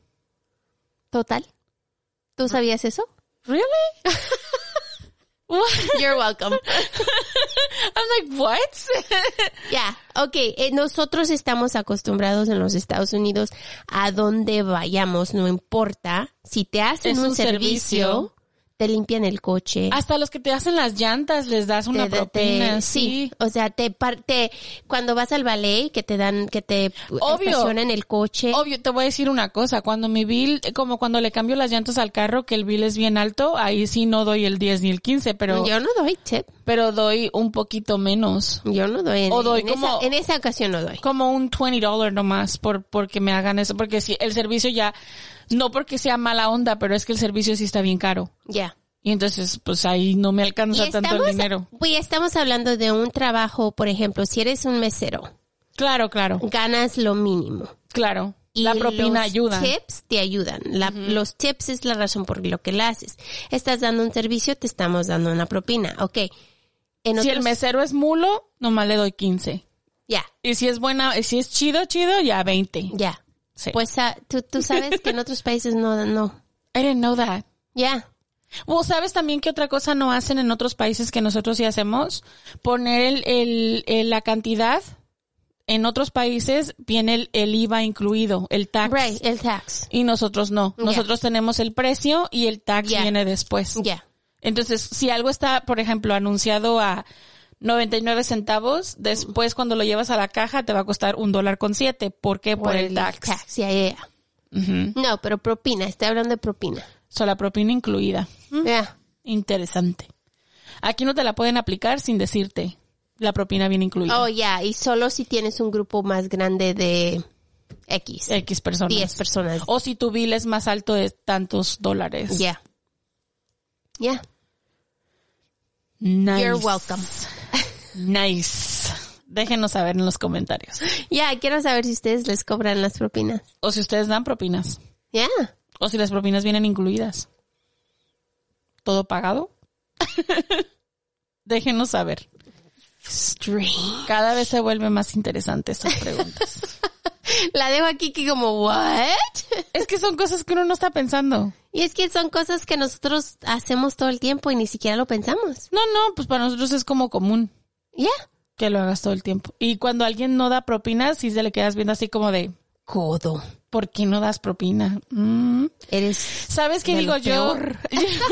total? ¿Tú sabías eso? Really? What? You're welcome. I'm like, what? Ya, ok. eh, nosotros estamos acostumbrados en los Estados Unidos a donde vayamos, no importa. Si te hacen un, un servicio, servicio. Te limpian el coche. Hasta los que te hacen las llantas les das una te- te- propina, sí. sí. o sea, te, par- te- cuando vas al ballet que te dan, que te Obvio. estacionan el coche. Obvio, te voy a decir una cosa, cuando mi bill, como cuando le cambio las llantas al carro, que el bill es bien alto, ahí sí no doy el 10 ni el 15, pero, Yo no doy tip. pero doy un poquito menos. Yo no doy. En, O doy en como- esa, en esa ocasión no doy. Como un 20 dólar nomás por, porque me hagan eso, porque si el servicio ya, no porque sea mala onda, pero es que el servicio sí está bien caro. Ya. Y entonces, pues ahí no me alcanza Y tanto el dinero. Pues estamos hablando de un trabajo, por ejemplo, si eres un mesero, Claro, claro, ganas lo mínimo. claro. Y la propina los ayuda. tips te ayudan. La- Los tips es la razón por lo que la haces. Estás dando un servicio, te estamos dando una propina. Ok. En Si el mesero es mulo, nomás le doy 15. Ya, Y si es buena, si es chido, chido, ya 20. ya. Sí. Pues ah, tú, tú sabes que en otros países no, no. I didn't know that. Ya. Well, ¿sabes también qué otra cosa no hacen en otros países que nosotros sí hacemos? Poner el, el, el- la cantidad. En otros países viene el, IVA incluido, el tax. Right, el tax. Y nosotros no. Ya. Nosotros tenemos el precio y el tax Ya. viene después. Ya. Entonces, si algo está, por ejemplo, anunciado a 99 centavos, después cuando lo llevas a la caja te va a costar un dólar con siete. ¿Por qué? Por, el tax. Ujú. No, pero propina, estoy hablando de propina. So, la propina incluida. Ya. Interesante. Aquí no te la pueden aplicar sin decirte la propina viene incluida. Oh, ya, y solo si tienes un grupo más grande de X. X personas. 10 personas. O si tu bill es más alto de tantos dólares. Ya. Ya. Nice. You're welcome. Nice. Déjenos saber en los comentarios. Ya, quiero saber si ustedes les cobran las propinas. O si ustedes dan propinas. Ya. O si las propinas vienen incluidas. ¿Todo pagado? Déjenos saber. Strange. Cada vez se vuelve más interesante estas preguntas. La dejo aquí que como, ¿what? es que son cosas que uno no está pensando. Y es que son cosas que nosotros hacemos todo el tiempo y ni siquiera lo pensamos. No, no, pues para nosotros es como común Ya. que lo hagas todo el tiempo. Y cuando alguien no da propina, sí se le quedas viendo así como de, Codo. ¿por qué no das propina? Mm. Eres. ¿Sabes qué digo yo?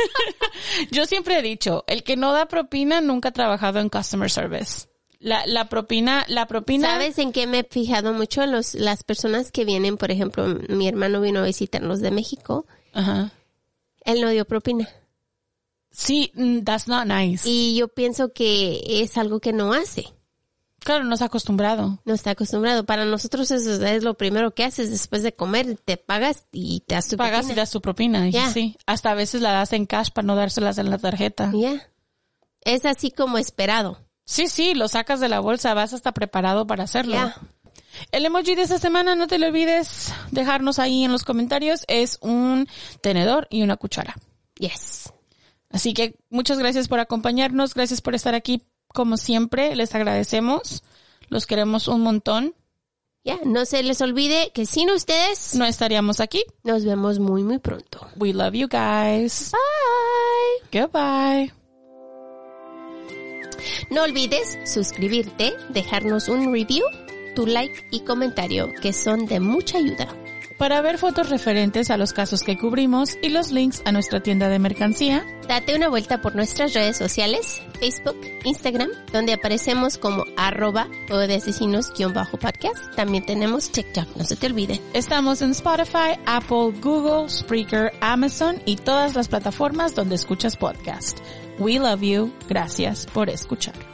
yo siempre he dicho, el que no da propina nunca ha trabajado en customer service. La, la propina, la propina. ¿Sabes en qué me he fijado mucho? Los, las personas que vienen, por ejemplo, mi hermano vino a visitarnos de México. Ajá. Él no dio propina. Sí, mm, that's not nice. Y yo pienso que es algo que no hace. claro, no ha acostumbrado. No está acostumbrado. Para nosotros eso es lo primero que haces después de comer. Te pagas y te das tu Pagas y propina. das tu propina. y Ya. Sí. Hasta a veces la das en cash para no dárselas en la tarjeta. Ya. Es así como esperado. Sí, sí, lo sacas de la bolsa, vas hasta preparado para hacerlo. Ya. El emoji de esta semana, no te lo olvides dejarnos ahí en los comentarios, es un tenedor y una cuchara. Yes. Así que muchas gracias por acompañarnos, gracias por estar aquí como siempre, les agradecemos, los queremos un montón, Ya. No se les olvide que sin ustedes no estaríamos aquí. nos vemos muy, muy pronto. We love you guys. Bye. Goodbye. No olvides suscribirte, dejarnos un review, tu like y comentario que son de mucha ayuda. Para ver fotos referentes a los casos que cubrimos y los links a nuestra tienda de mercancía, Date una vuelta por nuestras redes sociales, Facebook, Instagram, donde aparecemos como arroba o de asesinos-podcast. También tenemos TikTok, no se te olvide. estamos en Spotify, Apple, Google, Spreaker, Amazon y todas las plataformas donde escuchas podcast. We love you. Gracias por escuchar.